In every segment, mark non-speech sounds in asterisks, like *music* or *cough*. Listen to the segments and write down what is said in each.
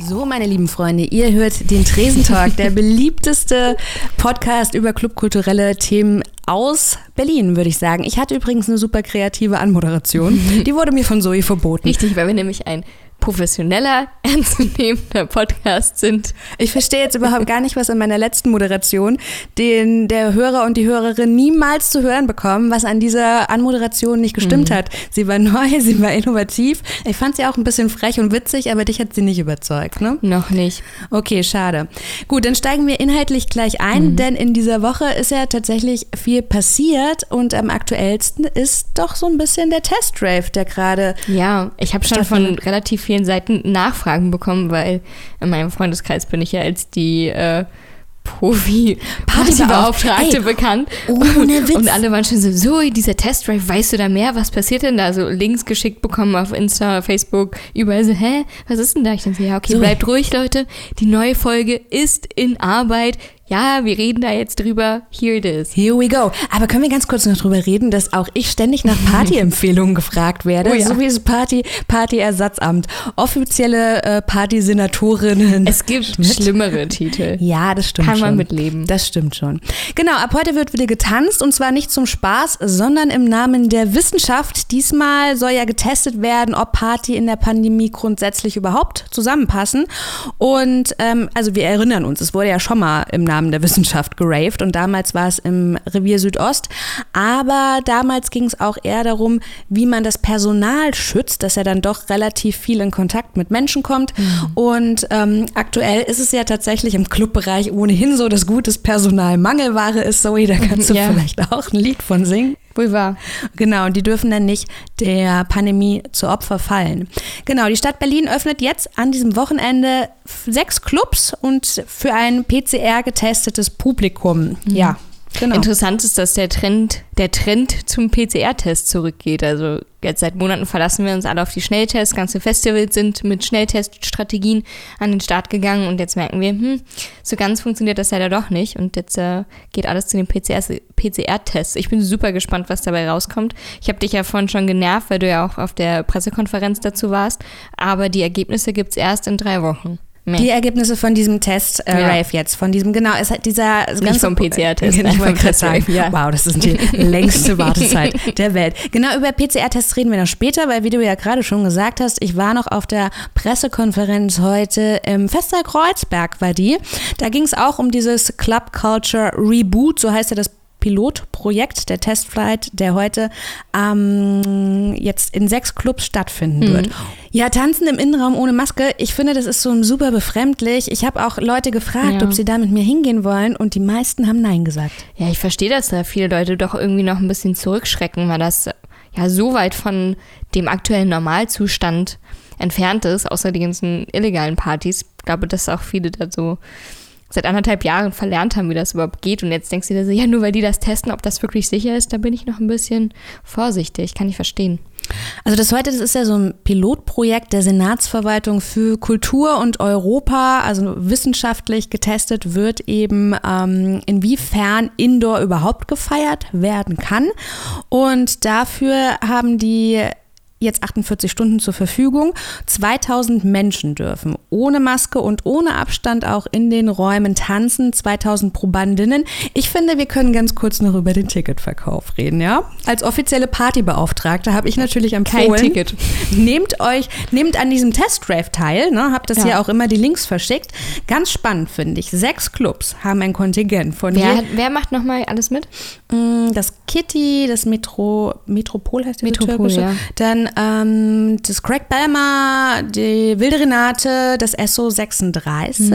So, meine lieben Freunde, ihr hört den Tresentalk, der *laughs* beliebteste Podcast über clubkulturelle Themen aus Berlin, würde ich sagen. Ich hatte übrigens eine super kreative Anmoderation. *laughs* Die wurde mir von Zoe verboten. Richtig, weil wir nämlich ein professioneller, *laughs* ernstzunehmender Podcast sind. Ich verstehe jetzt überhaupt gar nicht, was in meiner letzten Moderation den der Hörer und die Hörerin niemals zu hören bekommen, was an dieser Anmoderation nicht gestimmt mhm. hat. Sie war *laughs* neu, sie war innovativ. Ich fand sie auch ein bisschen frech und witzig, aber dich hat sie nicht überzeugt, ne? Noch nicht. Okay, schade. Gut, dann steigen wir inhaltlich gleich ein, mhm. denn in dieser Woche ist ja tatsächlich viel passiert und am aktuellsten ist doch so ein bisschen der Test-Rave, der gerade. Ja, ich habe schon von relativ vielen vielen Seiten Nachfragen bekommen, weil in meinem Freundeskreis bin ich ja als die äh, Profi-Partybeauftragte bekannt. Ohne Witz. Und alle waren schon so, so, dieser Testdrive, weißt du da mehr? Was passiert denn da? So Links geschickt bekommen auf Insta, Facebook, überall so, hä, was ist denn da? Ich dachte, ja, okay, so. bleibt ruhig, Leute. Die neue Folge ist in Arbeit ja, wir reden da jetzt drüber, here it is. Here we go. Aber können wir ganz kurz noch drüber reden, dass auch ich ständig nach Partyempfehlungen gefragt werde, oh ja. so wie das Party, Partyersatzamt, offizielle äh, Partysenatorinnen. Es gibt *laughs* mit. schlimmere Titel. Ja, das stimmt Kann schon. man mitleben. Das stimmt schon. Genau, ab heute wird wieder getanzt und zwar nicht zum Spaß, sondern im Namen der Wissenschaft. Diesmal soll ja getestet werden, ob Party in der Pandemie grundsätzlich überhaupt zusammenpassen. Und ähm, also wir erinnern uns, es wurde ja schon mal im Namen Namen der Wissenschaft geraved und damals war es im Revier Südost. Aber damals ging es auch eher darum, wie man das Personal schützt, dass er dann doch relativ viel in Kontakt mit Menschen kommt. Mhm. Und ähm, aktuell ist es ja tatsächlich im Clubbereich ohnehin so, dass gutes Personal Mangelware ist. Zoe, da kannst du ja. vielleicht auch ein Lied von singen. Wohl wahr. Genau, und die dürfen dann nicht der Pandemie zu Opfer fallen. Genau, die Stadt Berlin öffnet jetzt an diesem Wochenende sechs Clubs und für ein PCR getestetes Publikum. Mhm. Ja, Genau. Interessant ist, dass der Trend, der Trend zum PCR-Test zurückgeht. Also jetzt seit Monaten verlassen wir uns alle auf die Schnelltests. Ganze Festivals sind mit Schnellteststrategien an den Start gegangen und jetzt merken wir, hm, so ganz funktioniert das leider doch nicht. Und jetzt äh, geht alles zu den PCR-Tests. Ich bin super gespannt, was dabei rauskommt. Ich habe dich ja vorhin schon genervt, weil du ja auch auf der Pressekonferenz dazu warst. Aber die Ergebnisse gibt es erst in drei Wochen. Nee. Die Ergebnisse von diesem Test, äh, ja. Rave jetzt, von diesem, genau, es hat dieser Nicht ganze vom PCR-Test. Genau, ich wollte gerade sagen, ja. wow, das ist die längste Wartezeit *laughs* der Welt. Genau, über PCR-Tests reden wir noch später, weil wie du ja gerade schon gesagt hast, ich war noch auf der Pressekonferenz heute im Festsaal Kreuzberg war die. Da ging es auch um dieses Club Culture Reboot, so heißt ja das Pilotprojekt, der Testflight, der heute ähm, jetzt in sechs Clubs stattfinden mhm. wird. Ja, tanzen im Innenraum ohne Maske, ich finde, das ist so super befremdlich. Ich habe auch Leute gefragt, ja. ob sie da mit mir hingehen wollen und die meisten haben Nein gesagt. Ja, ich verstehe, dass da viele Leute doch irgendwie noch ein bisschen zurückschrecken, weil das ja so weit von dem aktuellen Normalzustand entfernt ist, außer die ganzen illegalen Partys. Ich glaube, dass auch viele da so seit anderthalb Jahren verlernt haben, wie das überhaupt geht. Und jetzt denkst du dir so, ja, nur weil die das testen, ob das wirklich sicher ist, da bin ich noch ein bisschen vorsichtig. Kann ich verstehen. Also das heute, das ist ja so ein Pilotprojekt der Senatsverwaltung für Kultur und Europa, also wissenschaftlich getestet wird eben, ähm, inwiefern Indoor überhaupt gefeiert werden kann. Und dafür haben die jetzt 48 Stunden zur Verfügung. 2000 Menschen dürfen ohne Maske und ohne Abstand auch in den Räumen tanzen. 2000 Probandinnen. Ich finde, wir können ganz kurz noch über den Ticketverkauf reden, ja? Als offizielle Partybeauftragte habe ich natürlich empfohlen. Kein Ticket. *laughs* Nehmt euch, nehmt an diesem Testdraft teil, ne? Habt das ja. hier auch immer die Links verschickt. Ganz spannend finde ich. Sechs Clubs haben ein Kontingent von wer, hat, wer macht nochmal alles mit? Mm, das Kitty, das Metro, Metropol heißt die Metropol, ja. Dann ähm, das Craig Balmer, die Wilde Renate, das SO 36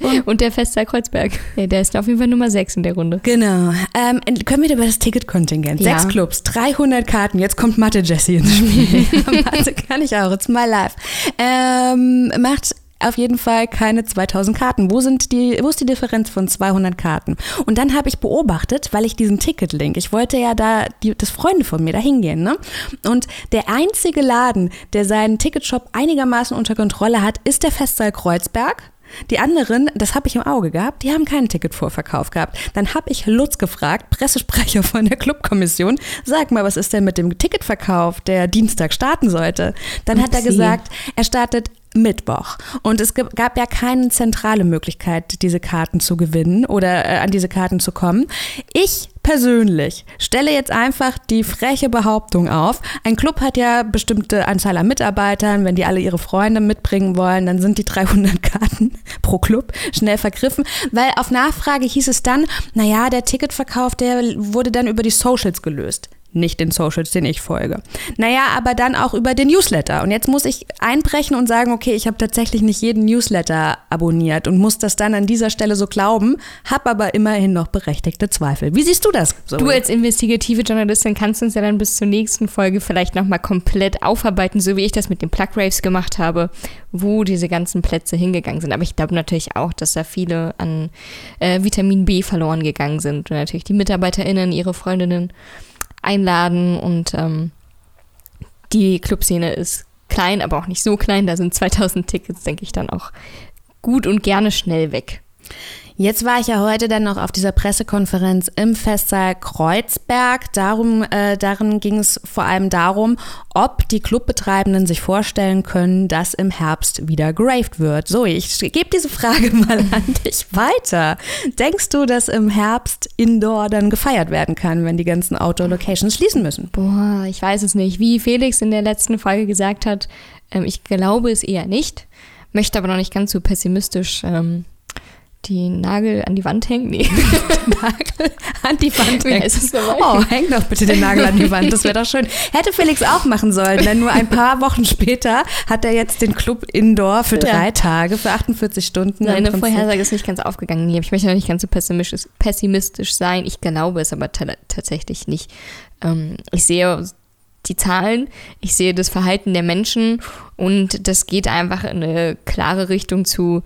mhm. und, und, der Fester Kreuzberg. Ja, der ist auf jeden Fall Nummer 6 in der Runde. Genau. Ähm, können wir über das Ticketkontingent? Ja. Sechs Clubs, 300 Karten. Jetzt kommt Mathe Jessie ins Spiel. *laughs* Mathe kann ich auch. It's my life. Ähm, macht auf jeden Fall keine 2000 Karten. Wo, sind die, wo ist die Differenz von 200 Karten? Und dann habe ich beobachtet, weil ich diesen Ticketlink, ich wollte ja da, die, das Freunde von mir da hingehen, ne? Und der einzige Laden, der seinen Ticketshop einigermaßen unter Kontrolle hat, ist der Festsaal Kreuzberg. Die anderen, das habe ich im Auge gehabt, die haben keinen Ticketvorverkauf gehabt. Dann habe ich Lutz gefragt, Pressesprecher von der Clubkommission, sag mal, was ist denn mit dem Ticketverkauf, der Dienstag starten sollte? Dann hat er gesagt, er startet Mittwoch. Und es gab ja keine zentrale Möglichkeit, diese Karten zu gewinnen oder äh, an diese Karten zu kommen. Ich persönlich stelle jetzt einfach die freche Behauptung auf. Ein Club hat ja bestimmte Anzahl an Mitarbeitern. Wenn die alle ihre Freunde mitbringen wollen, dann sind die 300 *laughs* Karten pro Club schnell vergriffen. Weil auf Nachfrage hieß es dann, naja, der Ticketverkauf, der wurde dann über die Socials gelöst nicht den Socials, den ich folge. Naja, aber dann auch über den Newsletter. Und jetzt muss ich einbrechen und sagen, okay, ich habe tatsächlich nicht jeden Newsletter abonniert und muss das dann an dieser Stelle so glauben, habe aber immerhin noch berechtigte Zweifel. Wie siehst du das? Zoe? Du als investigative Journalistin kannst uns ja dann bis zur nächsten Folge vielleicht nochmal komplett aufarbeiten, so wie ich das mit den Plug Raves gemacht habe, wo diese ganzen Plätze hingegangen sind. Aber ich glaube natürlich auch, dass da viele an äh, Vitamin B verloren gegangen sind und natürlich die MitarbeiterInnen, ihre Freundinnen einladen und ähm, die Clubszene ist klein, aber auch nicht so klein. Da sind 2000 Tickets, denke ich, dann auch gut und gerne schnell weg. Jetzt war ich ja heute dann noch auf dieser Pressekonferenz im Festsaal Kreuzberg. Darum, äh, darin ging es vor allem darum, ob die Clubbetreibenden sich vorstellen können, dass im Herbst wieder geraved wird. So, ich gebe diese Frage *laughs* mal an dich weiter. Denkst du, dass im Herbst Indoor dann gefeiert werden kann, wenn die ganzen Outdoor-Locations schließen müssen? Boah, ich weiß es nicht. Wie Felix in der letzten Folge gesagt hat, ähm, ich glaube es eher nicht, möchte aber noch nicht ganz so pessimistisch ähm, die Nagel an die Wand hängen? Nee. *laughs* Nagel an die Wand hängen. Oh, häng doch bitte den Nagel an die Wand. Das wäre doch schön. Hätte Felix auch machen sollen, denn nur ein paar Wochen später hat er jetzt den Club Indoor für drei ja. Tage, für 48 Stunden. Seine Vorhersage ist nicht ganz aufgegangen. Ich möchte noch nicht ganz so pessimistisch, pessimistisch sein. Ich glaube es aber tatsächlich nicht. Ähm, ich sehe die Zahlen, ich sehe das Verhalten der Menschen und das geht einfach in eine klare Richtung zu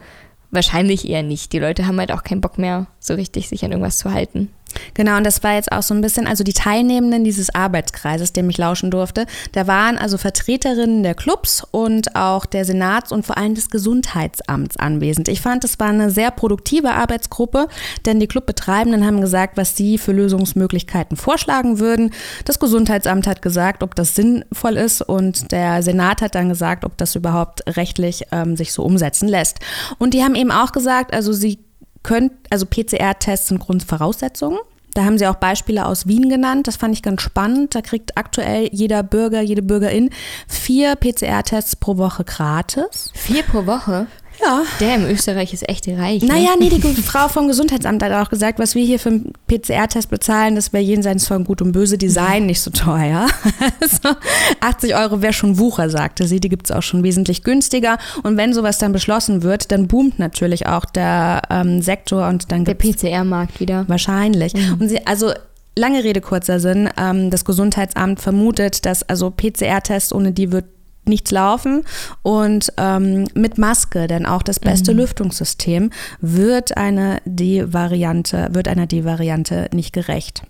Wahrscheinlich eher nicht. Die Leute haben halt auch keinen Bock mehr, so richtig sich an irgendwas zu halten. Genau, und das war jetzt auch so ein bisschen, also die Teilnehmenden dieses Arbeitskreises, dem ich lauschen durfte, da waren also Vertreterinnen der Clubs und auch der Senats und vor allem des Gesundheitsamts anwesend. Ich fand, es war eine sehr produktive Arbeitsgruppe, denn die Clubbetreibenden haben gesagt, was sie für Lösungsmöglichkeiten vorschlagen würden. Das Gesundheitsamt hat gesagt, ob das sinnvoll ist und der Senat hat dann gesagt, ob das überhaupt rechtlich ähm, sich so umsetzen lässt. Und die haben eben auch gesagt, also sie könnt, also PCR-Tests sind Grundvoraussetzungen. Da haben sie auch Beispiele aus Wien genannt. Das fand ich ganz spannend. Da kriegt aktuell jeder Bürger, jede Bürgerin vier PCR-Tests pro Woche gratis. Vier pro Woche? Ja. Der im Österreich ist echt reich. Ne? Naja, nee, die Frau vom Gesundheitsamt hat auch gesagt, was wir hier für einen PCR-Test bezahlen, das wäre jenseits von Gut und Böse Design nicht so teuer. *laughs* also 80 Euro wäre schon Wucher, sagte sie. Die gibt es auch schon wesentlich günstiger. Und wenn sowas dann beschlossen wird, dann boomt natürlich auch der ähm, Sektor und dann Der PCR-Markt wieder. Wahrscheinlich. Mhm. Und sie, also Lange Rede, kurzer Sinn. Ähm, das Gesundheitsamt vermutet, dass also PCR-Tests, ohne die wird nichts laufen und ähm, mit Maske, denn auch das beste mhm. Lüftungssystem wird eine D-Variante, wird einer D-Variante nicht gerecht.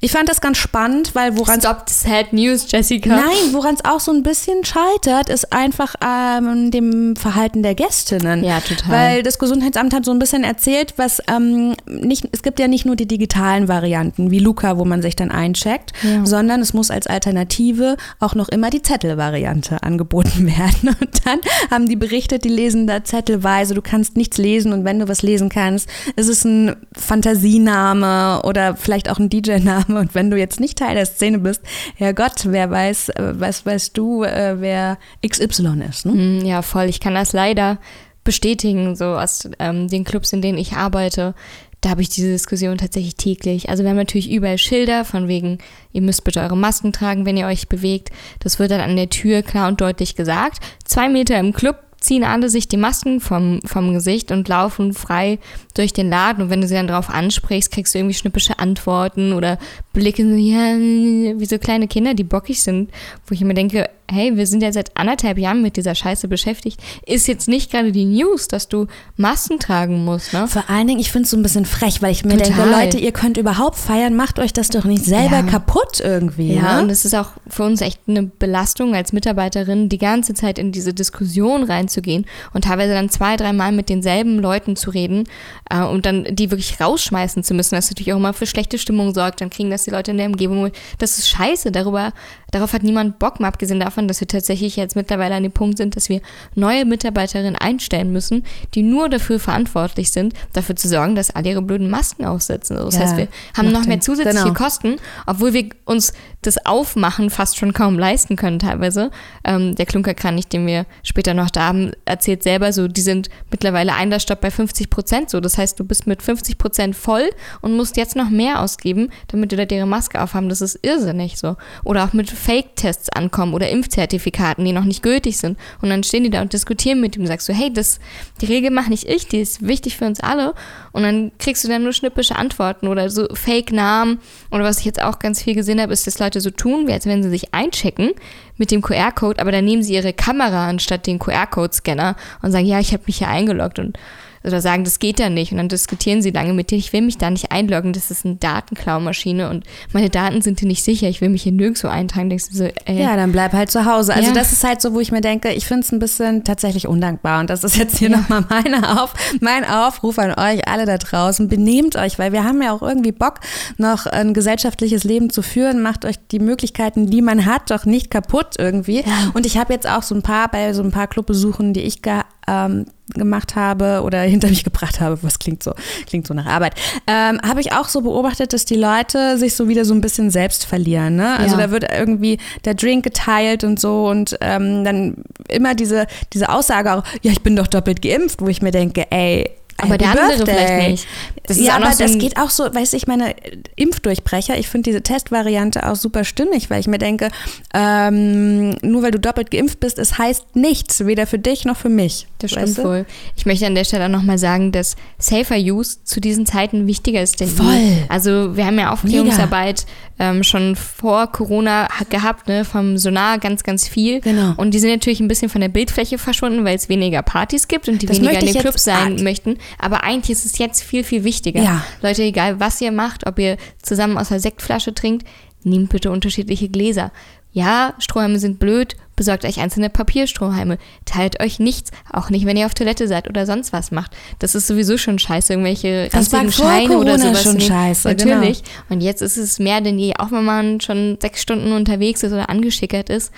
Ich fand das ganz spannend, weil woran Stop sad news, Jessica. Nein, woran es auch so ein bisschen scheitert, ist einfach ähm, dem Verhalten der Gästinnen. Ja, total. Weil das Gesundheitsamt hat so ein bisschen erzählt, was ähm, nicht, es gibt ja nicht nur die digitalen Varianten wie Luca, wo man sich dann eincheckt, ja. sondern es muss als Alternative auch noch immer die Zettelvariante angeboten angeboten *laughs* werden. Und dann haben die berichtet, die lesen da zettelweise, du kannst nichts lesen und wenn du was lesen kannst, ist es ein Fantasiename oder vielleicht auch ein DJ-Name. Und wenn du jetzt nicht Teil der Szene bist, Herrgott, wer weiß, äh, was weißt du, äh, wer XY ist. Ne? Hm, ja, voll. Ich kann das leider bestätigen, so aus ähm, den Clubs, in denen ich arbeite da habe ich diese Diskussion tatsächlich täglich. Also wir haben natürlich überall Schilder von wegen, ihr müsst bitte eure Masken tragen, wenn ihr euch bewegt. Das wird dann an der Tür klar und deutlich gesagt. Zwei Meter im Club ziehen alle sich die Masken vom, vom Gesicht und laufen frei durch den Laden. Und wenn du sie dann darauf ansprichst, kriegst du irgendwie schnippische Antworten oder Blicke, ja, wie so kleine Kinder, die bockig sind, wo ich immer denke, hey, wir sind ja seit anderthalb Jahren mit dieser Scheiße beschäftigt, ist jetzt nicht gerade die News, dass du Masken tragen musst. Ne? Vor allen Dingen, ich finde es so ein bisschen frech, weil ich mir Total. denke, Leute, ihr könnt überhaupt feiern, macht euch das doch nicht selber ja. kaputt irgendwie. Ja, ne? und es ist auch für uns echt eine Belastung als Mitarbeiterin, die ganze Zeit in diese Diskussion reinzugehen und teilweise dann zwei, dreimal mit denselben Leuten zu reden äh, und dann die wirklich rausschmeißen zu müssen, was natürlich auch immer für schlechte Stimmung sorgt. Dann kriegen das die Leute in der Umgebung. Das ist scheiße. Darüber, darauf hat niemand Bock, mal abgesehen davon, dass wir tatsächlich jetzt mittlerweile an dem Punkt sind, dass wir neue Mitarbeiterinnen einstellen müssen, die nur dafür verantwortlich sind, dafür zu sorgen, dass alle ihre blöden Masken aufsetzen. Das ja, heißt, wir haben noch mehr zusätzliche genau. Kosten, obwohl wir uns das Aufmachen fast schon kaum leisten können teilweise. Ähm, der Klunkerkranich, den wir später noch da haben, erzählt selber so, die sind mittlerweile Einlassstopp bei 50 Prozent so. Das heißt, du bist mit 50 Prozent voll und musst jetzt noch mehr ausgeben, damit die Leute ihre Maske aufhaben. Das ist irrsinnig so. Oder auch mit Fake-Tests ankommen oder Impfzertifikaten, die noch nicht gültig sind. Und dann stehen die da und diskutieren mit ihm und sagst so, hey, das, die Regel mache nicht ich, die ist wichtig für uns alle. Und dann kriegst du dann nur schnippische Antworten oder so Fake-Namen. Oder was ich jetzt auch ganz viel gesehen habe, ist, dass Leute so tun, als wenn sie sich einchecken mit dem QR-Code, aber dann nehmen sie ihre Kamera anstatt den QR-Code-Scanner und sagen, ja, ich habe mich hier eingeloggt und oder sagen, das geht ja nicht. Und dann diskutieren sie lange mit dir, ich will mich da nicht einloggen, das ist eine Datenklaumaschine und meine Daten sind hier nicht sicher, ich will mich hier nirgendwo eintragen. Denkst du so, ey. Ja, dann bleib halt zu Hause. Also ja. das ist halt so, wo ich mir denke, ich finde es ein bisschen tatsächlich undankbar. Und das ist jetzt hier ja. nochmal meine Auf, mein Aufruf an euch alle da draußen. Benehmt euch, weil wir haben ja auch irgendwie Bock, noch ein gesellschaftliches Leben zu führen. Macht euch die Möglichkeiten, die man hat, doch nicht kaputt irgendwie. Ja. Und ich habe jetzt auch so ein paar bei so ein paar Clubbesuchen, die ich gehabt ähm, gemacht habe oder *laughs* hinter mich gebracht habe, was klingt so, klingt so nach Arbeit, ähm, habe ich auch so beobachtet, dass die Leute sich so wieder so ein bisschen selbst verlieren. Ne? Also ja. da wird irgendwie der Drink geteilt und so und ähm, dann immer diese, diese Aussage auch, ja, ich bin doch doppelt geimpft, wo ich mir denke, ey, aber der andere Birthday. vielleicht nicht. Das ja, aber so das geht auch so, weiß ich, meine Impfdurchbrecher, ich finde diese Testvariante auch super stimmig, weil ich mir denke, ähm, nur weil du doppelt geimpft bist, es heißt nichts, weder für dich noch für mich. Das stimmt du? wohl. Ich möchte an der Stelle auch nochmal sagen, dass Safer Use zu diesen Zeiten wichtiger ist denn Voll. Nie. Also wir haben ja Aufklärungsarbeit ähm, schon vor Corona gehabt, ne, vom Sonar ganz, ganz viel. Genau. Und die sind natürlich ein bisschen von der Bildfläche verschwunden, weil es weniger Partys gibt und die das weniger in den Clubs sein möchten. Aber eigentlich ist es jetzt viel, viel wichtiger. Ja. Leute, egal was ihr macht, ob ihr zusammen aus der Sektflasche trinkt, nehmt bitte unterschiedliche Gläser. Ja, Strohhalme sind blöd, besorgt euch einzelne Papierstrohhalme. Teilt euch nichts, auch nicht, wenn ihr auf Toilette seid oder sonst was macht. Das ist sowieso schon scheiße, irgendwelche das war Scheine oder sowas. schon scheiße, Natürlich. Genau. Und jetzt ist es mehr denn je, auch wenn man schon sechs Stunden unterwegs ist oder angeschickert ist,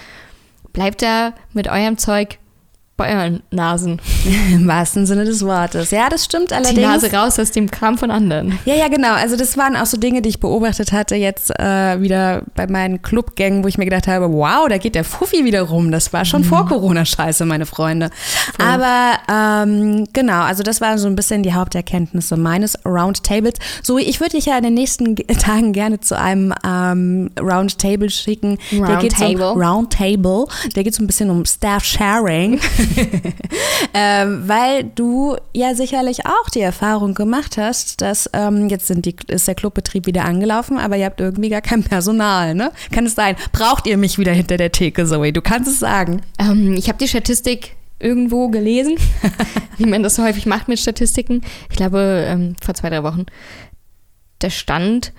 bleibt da mit eurem Zeug Nasen. Im wahrsten Sinne des Wortes. Ja, das stimmt allerdings. Die Nase raus aus dem Kram von anderen. Ja, ja, genau. Also das waren auch so Dinge, die ich beobachtet hatte jetzt äh, wieder bei meinen Clubgängen, wo ich mir gedacht habe, wow, da geht der Fuffi wieder rum. Das war schon mhm. vor Corona-Scheiße, meine Freunde. Voll. Aber ähm, genau, also das waren so ein bisschen die Haupterkenntnisse meines Roundtables. So, ich würde dich ja in den nächsten *laughs* Tagen gerne zu einem ähm, Roundtable schicken. Roundtable. Um, Roundtable. Der geht so ein bisschen um Staff Sharing. *laughs* *laughs* ähm, weil du ja sicherlich auch die Erfahrung gemacht hast, dass ähm, jetzt sind die, ist der Clubbetrieb wieder angelaufen, aber ihr habt irgendwie gar kein Personal, ne? Kann es sein? Braucht ihr mich wieder hinter der Theke, Zoe? Du kannst es sagen. Ähm, ich habe die Statistik irgendwo gelesen, *laughs* wie man das so häufig macht mit Statistiken. Ich glaube, ähm, vor zwei, drei Wochen. Der Stand,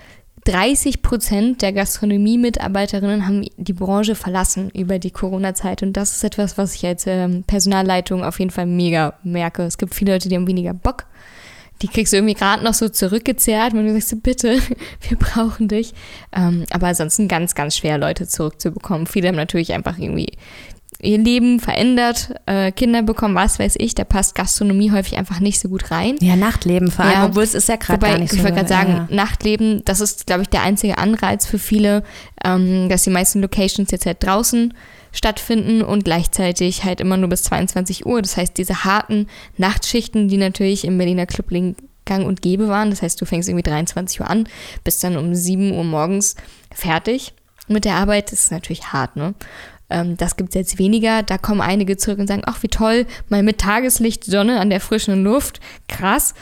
30 Prozent der Gastronomie-Mitarbeiterinnen haben die Branche verlassen über die Corona-Zeit. Und das ist etwas, was ich als ähm, Personalleitung auf jeden Fall mega merke. Es gibt viele Leute, die haben weniger Bock. Die kriegst du irgendwie gerade noch so zurückgezerrt, wenn du sagst, bitte, *laughs* wir brauchen dich. Ähm, aber ansonsten ganz, ganz schwer, Leute zurückzubekommen. Viele haben natürlich einfach irgendwie ihr Leben verändert, äh, Kinder bekommen, was weiß ich, da passt Gastronomie häufig einfach nicht so gut rein. Ja, Nachtleben vor allem, ja. obwohl es ist ja gerade gar nicht so. Ich wollte gerade sagen, ja. Nachtleben, das ist, glaube ich, der einzige Anreiz für viele, ähm, dass die meisten Locations jetzt halt draußen stattfinden und gleichzeitig halt immer nur bis 22 Uhr. Das heißt, diese harten Nachtschichten, die natürlich im Berliner Clubling gang und gäbe waren, das heißt, du fängst irgendwie 23 Uhr an, bist dann um 7 Uhr morgens fertig mit der Arbeit, das ist natürlich hart, ne? Ähm, das gibt es jetzt weniger. Da kommen einige zurück und sagen, ach wie toll, mal mit Tageslicht, Sonne an der frischen Luft, krass.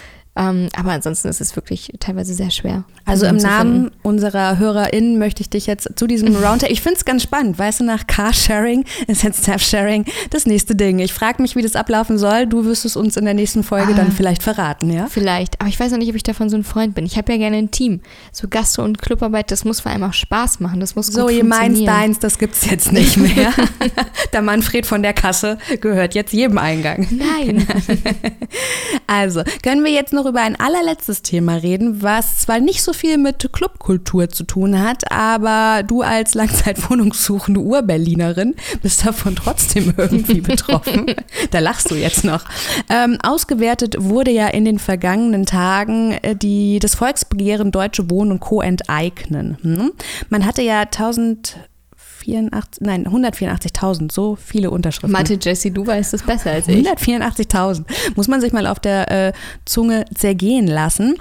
Ähm, aber ansonsten ist es wirklich teilweise sehr schwer. Also im Namen unserer HörerInnen möchte ich dich jetzt zu diesem *laughs* Roundtable, ich finde es ganz spannend, weißt du, nach Carsharing ist jetzt Staff-Sharing das nächste Ding. Ich frage mich, wie das ablaufen soll. Du wirst es uns in der nächsten Folge Ah. dann vielleicht verraten, ja? Vielleicht, aber ich weiß noch nicht, ob ich davon so ein Freund bin. Ich habe ja gerne ein Team. So Gastro- und Clubarbeit, das muss vor allem auch Spaß machen. Das muss So, gut ihr meins, deins, das gibt's jetzt nicht *laughs* mehr. *laughs* der Manfred von der Kasse gehört jetzt jedem Eingang. Nein. Also, können wir jetzt noch über ein allerletztes Thema reden, was zwar nicht so viel mit Clubkultur zu tun hat, aber du als Langzeitwohnungssuchende Urberlinerin bist davon trotzdem *laughs* irgendwie betroffen. da lachst du jetzt noch. Ähm, ausgewertet wurde ja in den vergangenen Tagen äh, die, das Volksbegehren Deutsche Wohnen und Co. enteignen. Hm? Man hatte ja 1000 84, nein, 184.000, so viele Unterschriften. Mathe, Jessie, du weißt es besser als ich. 184.000. Muss man sich mal auf der äh, Zunge zergehen lassen.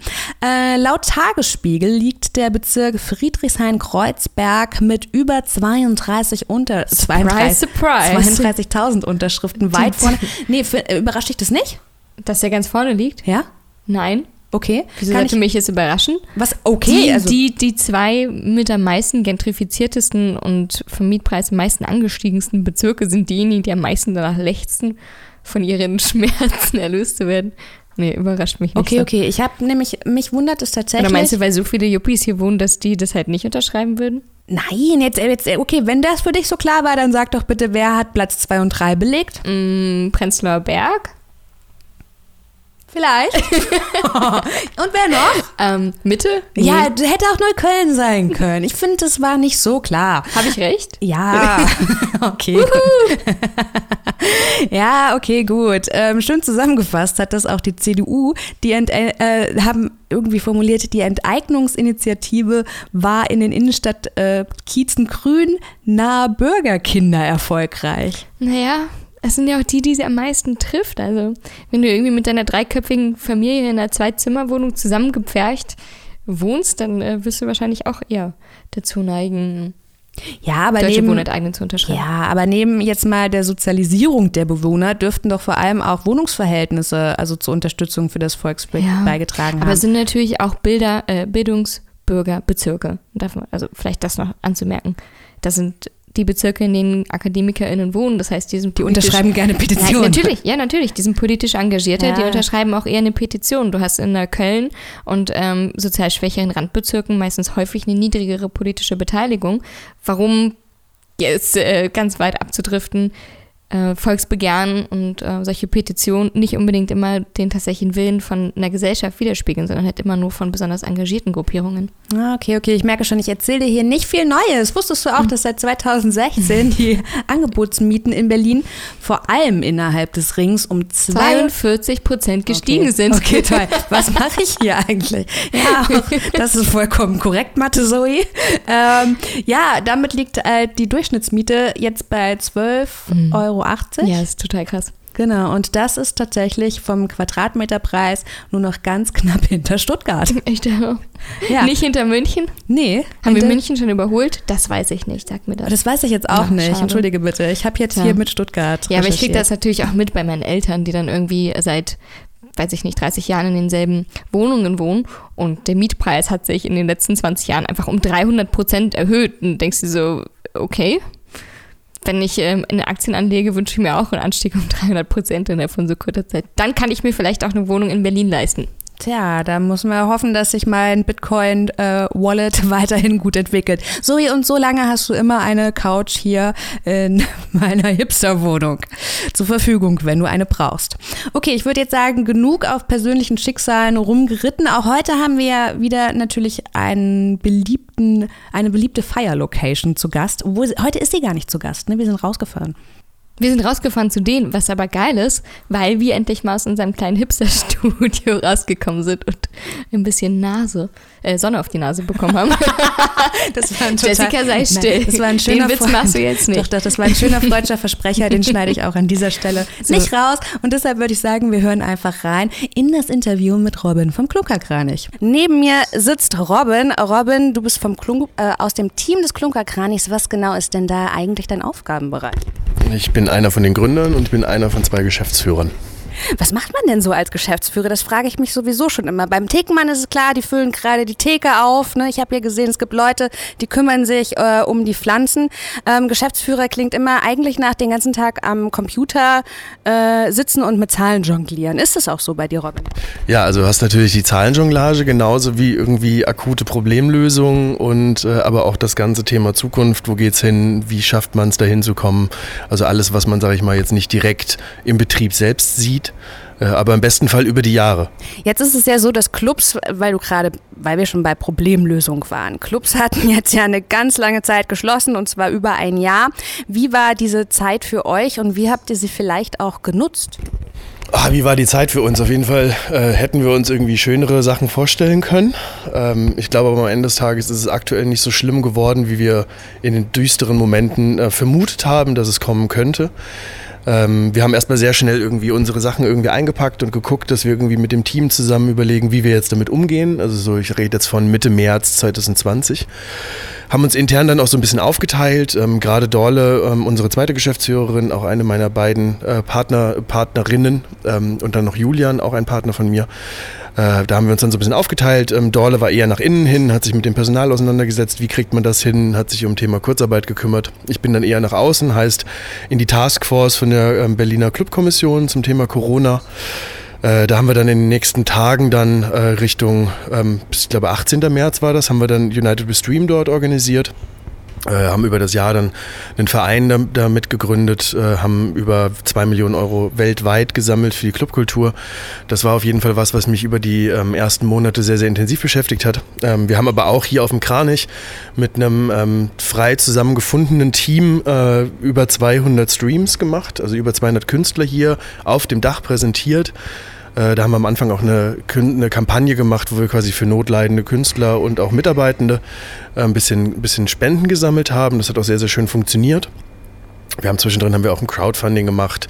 Äh, laut Tagesspiegel liegt der Bezirk Friedrichshain-Kreuzberg mit über 32 unter Surprise, surprise. 32.000 Unterschriften weit vorne. Nee, für, äh, überrascht dich das nicht? Dass der ganz vorne liegt? Ja? Nein. Okay. Wieso Kann ich, mich jetzt überraschen? was? Okay. Die, also, die, die zwei mit am meisten gentrifiziertesten und vom Mietpreis am meisten angestiegensten Bezirke sind diejenigen, die am meisten danach lechzen, von ihren *laughs* Schmerzen erlöst zu werden. Nee, überrascht mich nicht. okay, so. okay. Ich habe nämlich, mich wundert es tatsächlich. Oder meinst du, weil so viele Yuppies hier wohnen, dass die das halt nicht unterschreiben würden? Nein, jetzt, jetzt, okay, wenn das für dich so klar war, dann sag doch bitte, wer hat Platz 2 und 3 belegt? Mm, Prenzlauer Berg? Vielleicht. *laughs* und wer noch? Ähm, Mitte? Ja, hätte auch Neukölln sein können. Ich finde, das war nicht so klar. Habe ich recht? Ja, *laughs* okay. *laughs* ja, okay, gut. Ähm, schön zusammengefasst hat das auch die CDU. Die ent äh, haben irgendwie formuliert, die Enteignungsinitiative war in den Innenstadt äh, Kiezen grün nahe Bürgerkinder erfolgreich. Naja, es sind ja auch die, die sie am meisten trifft. Also, wenn du irgendwie mit deiner dreiköpfigen Familie in einer Zwei-Zimmer-Wohnung zusammengepfercht wohnst, dann äh, wirst du wahrscheinlich auch eher dazu neigen, Ja, aber deutsche neben, zu unterschreiben. Ja, aber neben jetzt mal der Sozialisierung der Bewohner dürften doch vor allem auch Wohnungsverhältnisse, also zur Unterstützung für das Volksbild Ja, beigetragen Aber haben. es sind natürlich auch Bilder, äh, Bildungsbürgerbezirke. Also vielleicht das noch anzumerken. Das sind die Bezirke, in denen AkademikerInnen wohnen. Das heißt, die sind Die unterschreiben gerne Petitionen. natürlich, ja, natürlich. Die sind politisch Engagierte, Ja. die unterschreiben auch eher eine Petition. Du hast in der Köln und ähm, sozial schwächeren Randbezirken meistens häufig eine niedrigere politische Beteiligung. Warum jetzt äh, ganz weit abzudriften, äh, Volksbegehren und äh, solche Petitionen nicht unbedingt immer den tatsächlichen Willen von einer Gesellschaft widerspiegeln, sondern halt immer nur von besonders engagierten Gruppierungen. Ah, Okay, okay, ich merke schon, ich erzähle dir hier nicht viel Neues. Wusstest du auch, dass seit 2016 die *laughs* Angebotsmieten in Berlin vor allem innerhalb des Rings um zwei 42 Prozent gestiegen okay. sind. Okay, toll. *laughs* Was mache ich hier eigentlich? Ja, *laughs* das ist vollkommen korrekt, Mathe Zoe. Ähm, ja, damit liegt äh, die Durchschnittsmiete jetzt bei 12,80 Euro. Ja, ist total krass. Genau, und das ist tatsächlich vom Quadratmeterpreis nur noch ganz knapp hinter Stuttgart. *laughs* Echt? Ja. Ja. Nicht hinter München? Nee. Haben wir München schon überholt? Das weiß ich nicht, sag mir das. Das weiß ich jetzt auch Ja, nicht. schade. Entschuldige bitte. Ich habe jetzt Tja. hier mit Stuttgart. ja, aber ich kriege das natürlich auch mit bei meinen Eltern, die dann irgendwie seit, weiß ich nicht, 30 Jahren in denselben Wohnungen wohnen und der Mietpreis hat sich in den letzten 20 Jahren einfach um 300 Prozent erhöht. Und denkst du so, okay, wenn ich ähm, in Aktien anlege, wünsche ich mir auch einen Anstieg um 300 Prozent innerhalb von so kurzer Zeit. Dann kann ich mir vielleicht auch eine Wohnung in Berlin leisten. Tja, da muss man hoffen, dass sich mein Bitcoin-Wallet *laughs* weiterhin gut entwickelt. So und so lange hast du immer eine Couch hier in *laughs* meiner Hipster-Wohnung zur Verfügung, wenn du eine brauchst. Okay, ich würde jetzt sagen, genug auf persönlichen Schicksalen rumgeritten. Auch heute haben wir ja wieder natürlich einen beliebten, eine beliebte Fire-Location zu Gast. Obwohl, heute ist sie gar nicht zu Gast, ne? Wir sind rausgefahren. Wir sind rausgefahren zu denen, was aber geil ist, weil wir endlich mal aus unserem kleinen Hipster-Studio *laughs* rausgekommen sind und ein bisschen Nase, äh, Sonne auf die Nase bekommen haben. *laughs* Das war ein Jessica, sei still. Nein, das war ein schöner Den Witz Freund- machst du jetzt nicht. Doch, doch, das war ein schöner freudscher Versprecher, den schneide ich auch an dieser Stelle So. nicht raus. Und deshalb würde ich sagen, wir hören einfach rein in das Interview mit Robin vom Klunkerkranich. Neben mir sitzt Robin. Robin, du bist vom Klunk, äh, aus dem Team des Klunkerkranichs. Was genau ist denn da eigentlich dein Aufgabenbereich? Ich bin einer von den Gründern und bin einer von zwei Geschäftsführern. Was macht man denn so als Geschäftsführer? Das frage ich mich sowieso schon immer. Beim Thekenmann ist es klar, die füllen gerade die Theke auf. Ne? Ich habe ja gesehen, es gibt Leute, die kümmern sich äh, um die Pflanzen. Ähm, Geschäftsführer klingt immer eigentlich nach den ganzen Tag am Computer äh, sitzen und mit Zahlen jonglieren. Ist das auch so bei dir, Robin? Ja, also du hast natürlich die Zahlenjonglage genauso wie irgendwie akute Problemlösungen und äh, aber auch das ganze Thema Zukunft. Wo geht's hin? Wie schafft man es dahin zu kommen? Also alles, was man, sage ich mal, jetzt nicht direkt im Betrieb selbst sieht, äh, aber im besten Fall über die Jahre. Jetzt ist es ja so, dass Clubs, weil du gerade, weil wir schon bei Problemlösung waren, Clubs hatten jetzt ja eine ganz lange Zeit geschlossen und zwar über ein Jahr. Wie war diese Zeit für euch und wie habt ihr sie vielleicht auch genutzt? Ah, wie war die Zeit für uns? Auf jeden Fall äh, hätten wir uns irgendwie schönere Sachen vorstellen können. Ähm, ich glaube aber am Ende des Tages ist es aktuell nicht so schlimm geworden, wie wir in den düsteren Momenten äh, vermutet haben, dass es kommen könnte. Ähm, wir haben erstmal sehr schnell irgendwie unsere Sachen irgendwie eingepackt und geguckt, dass wir irgendwie mit dem Team zusammen überlegen, wie wir jetzt damit umgehen. Also so, ich rede jetzt von Mitte März 2020. Haben uns intern dann auch so ein bisschen aufgeteilt. Ähm, Gerade Dorle, ähm, unsere zweite Geschäftsführerin, auch eine meiner beiden äh, Partner, Partnerinnen ähm, und dann noch Julian, auch ein Partner von mir, äh, da haben wir uns dann so ein bisschen aufgeteilt. Ähm, Dorle war eher nach innen hin, hat sich mit dem Personal auseinandergesetzt, wie kriegt man das hin, hat sich um Thema Kurzarbeit gekümmert. Ich bin dann eher nach außen, heißt in die Taskforce von der ähm, Berliner Clubkommission zum Thema Corona. Äh, da haben wir dann in den nächsten Tagen dann äh, Richtung, ähm, ich glaube 18. März war das, haben wir dann United We Stream dort organisiert. Äh, haben über das Jahr dann einen Verein damit da gegründet, äh, haben über zwei Millionen Euro weltweit gesammelt für die Clubkultur. Das war auf jeden Fall was, was mich über die ähm, ersten Monate sehr, sehr intensiv beschäftigt hat. Ähm, wir haben aber auch hier auf dem Kranich mit einem ähm, frei zusammengefundenen Team äh, über 200 Streams gemacht, also über 200 Künstler hier auf dem Dach präsentiert. Äh, da haben wir am Anfang auch eine, eine, Kampagne gemacht, wo wir quasi für notleidende Künstler und auch Mitarbeitende äh, ein bisschen, bisschen Spenden gesammelt haben. Das hat auch sehr, sehr schön funktioniert. Wir haben zwischendrin haben wir auch ein Crowdfunding gemacht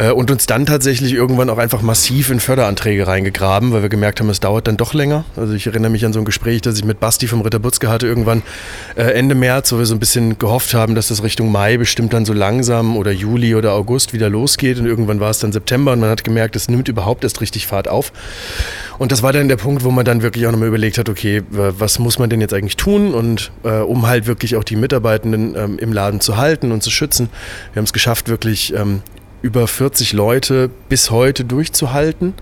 äh, und uns dann tatsächlich irgendwann auch einfach massiv in Förderanträge reingegraben, weil wir gemerkt haben, es dauert dann doch länger. Also ich erinnere mich an so ein Gespräch, das ich mit Basti vom Ritter Butzke hatte, irgendwann äh, Ende März, wo wir so ein bisschen gehofft haben, dass das Richtung Mai bestimmt dann so langsam oder Juli oder August wieder losgeht und irgendwann war es dann September und man hat gemerkt, es nimmt überhaupt erst richtig Fahrt auf. Und das war dann der Punkt, wo man dann wirklich auch nochmal überlegt hat, okay, was muss man denn jetzt eigentlich tun und äh, um halt wirklich auch die Mitarbeitenden ähm, im Laden zu halten und zu schützen. Wir haben es geschafft, wirklich ähm, über 40 Leute bis heute durchzuhalten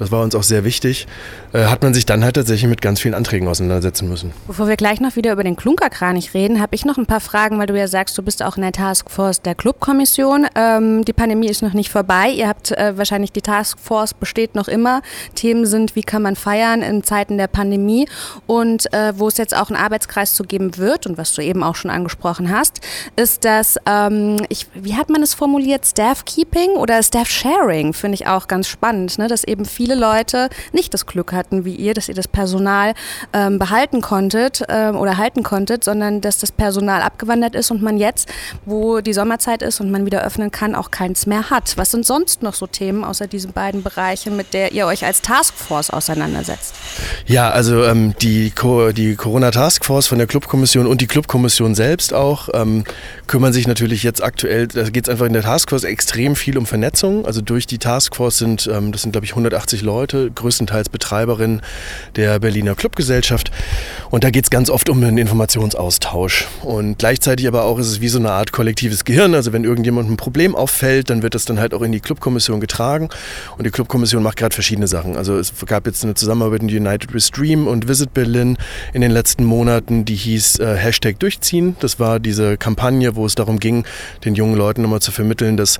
das war uns auch sehr wichtig, äh, hat man sich dann halt tatsächlich mit ganz vielen Anträgen auseinandersetzen müssen. Bevor wir gleich noch wieder über den Klunkerkranich reden, habe ich noch ein paar Fragen, weil du ja sagst, du bist auch in der Taskforce der Clubkommission. Ähm, die Pandemie ist noch nicht vorbei. Ihr habt äh, wahrscheinlich, die Taskforce besteht noch immer. Themen sind, wie kann man feiern in Zeiten der Pandemie und äh, wo es jetzt auch einen Arbeitskreis zu geben wird und was du eben auch schon angesprochen hast, ist das, ähm, ich, wie hat man es formuliert, Staff Keeping oder Staff Sharing, finde ich auch ganz spannend, ne? dass eben viele Leute nicht das Glück hatten wie ihr, dass ihr das Personal ähm, behalten konntet ähm, oder halten konntet, sondern dass das Personal abgewandert ist und man jetzt, wo die Sommerzeit ist und man wieder öffnen kann, auch keins mehr hat. Was sind sonst noch so Themen außer diesen beiden Bereichen, mit der ihr euch als Taskforce auseinandersetzt? Ja, also ähm, die, Co die Corona Taskforce von der Clubkommission und die Clubkommission selbst auch ähm, kümmern sich natürlich jetzt aktuell, da geht es einfach in der Taskforce extrem viel um Vernetzung. Also durch die Taskforce sind, ähm, das sind glaube ich 180 50 Leute, größtenteils Betreiberin der Berliner Clubgesellschaft. Und da geht es ganz oft um einen Informationsaustausch. Und gleichzeitig aber auch ist es wie so eine Art kollektives Gehirn. Also wenn irgendjemand ein Problem auffällt, dann wird das dann halt auch in die Clubkommission getragen. Und die Clubkommission macht gerade verschiedene Sachen. Also es gab jetzt eine Zusammenarbeit mit United Restream und Visit Berlin in den letzten Monaten, die hieß äh, Hashtag Durchziehen. Das war diese Kampagne, wo es darum ging, den jungen Leuten nochmal zu vermitteln, dass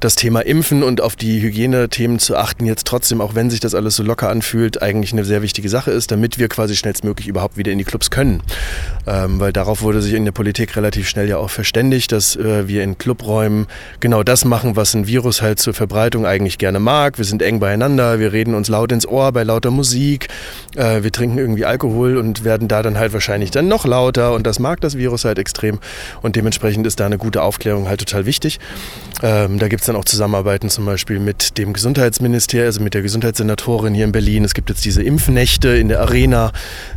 das Thema Impfen und auf die Hygienethemen zu achten, jetzt trotzdem, auch wenn sich das alles so locker anfühlt, eigentlich eine sehr wichtige Sache ist, damit wir quasi schnellstmöglich überhaupt wieder in die Clubs können. Ähm, weil darauf wurde sich in der Politik relativ schnell ja auch verständigt, dass äh, wir in Clubräumen genau das machen, was ein Virus halt zur Verbreitung eigentlich gerne mag. Wir sind eng beieinander, wir reden uns laut ins Ohr bei lauter Musik, äh, wir trinken irgendwie Alkohol und werden da dann halt wahrscheinlich dann noch lauter und das mag das Virus halt extrem und dementsprechend ist da eine gute Aufklärung halt total wichtig. Ähm, da gibt jetzt dann auch Zusammenarbeiten zum Beispiel mit dem Gesundheitsministerium, also mit der Gesundheitssenatorin hier in Berlin. Es gibt jetzt diese Impfnächte in der Arena,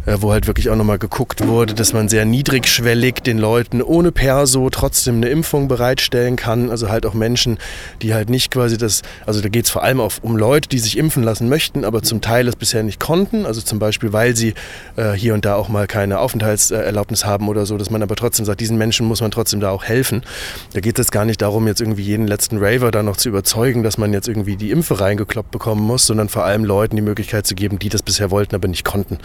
äh, wo halt wirklich auch nochmal geguckt wurde, dass man sehr niedrigschwellig den Leuten ohne Perso trotzdem eine Impfung bereitstellen kann. Also halt auch Menschen, die halt nicht quasi das, also da geht es vor allem auch um Leute, die sich impfen lassen möchten, aber zum Teil es bisher nicht konnten. Also zum Beispiel, weil sie äh, hier und da auch mal keine Aufenthaltserlaubnis haben oder so, dass man aber trotzdem sagt, diesen Menschen muss man trotzdem da auch helfen. Da geht es gar nicht darum, jetzt irgendwie jeden letzten Raver da noch zu überzeugen, dass man jetzt irgendwie die Impfe reingekloppt bekommen muss, sondern vor allem Leuten die Möglichkeit zu geben, die das bisher wollten, aber nicht konnten.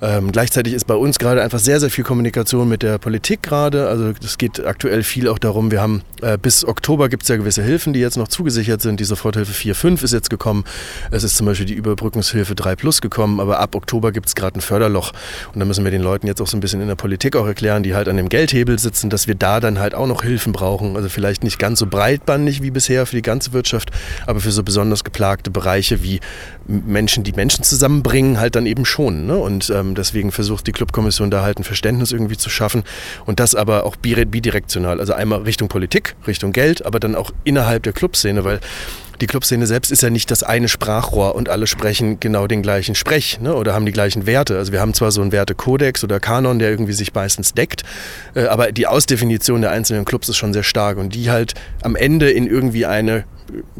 Ähm, gleichzeitig ist bei uns gerade einfach sehr, sehr viel Kommunikation mit der Politik gerade. Also es geht aktuell viel auch darum, wir haben äh, bis Oktober gibt es ja gewisse Hilfen, die jetzt noch zugesichert sind. Die Soforthilfe 4, 5 ist jetzt gekommen. Es ist zum Beispiel die Überbrückungshilfe 3 Plus gekommen, aber ab Oktober gibt es gerade ein Förderloch. Und da müssen wir den Leuten jetzt auch so ein bisschen in der Politik auch erklären, die halt an dem Geldhebel sitzen, dass wir da dann halt auch noch Hilfen brauchen. Also vielleicht nicht ganz so breitbandig wie bisher für die ganze Wirtschaft, aber für so besonders geplagte Bereiche wie Menschen, die Menschen zusammenbringen, halt dann eben schon. Ne? Und ähm, deswegen versucht die Clubkommission da halt ein Verständnis irgendwie zu schaffen und das aber auch bidirektional. Also einmal Richtung Politik, Richtung Geld, aber dann auch innerhalb der Clubszene, weil die Clubszene selbst ist ja nicht das eine Sprachrohr und alle sprechen genau den gleichen Sprech ne, oder haben die gleichen Werte. Also wir haben zwar so einen Wertekodex oder Kanon, der irgendwie sich meistens deckt, äh, aber die Ausdefinition der einzelnen Clubs ist schon sehr stark und die halt am Ende in irgendwie eine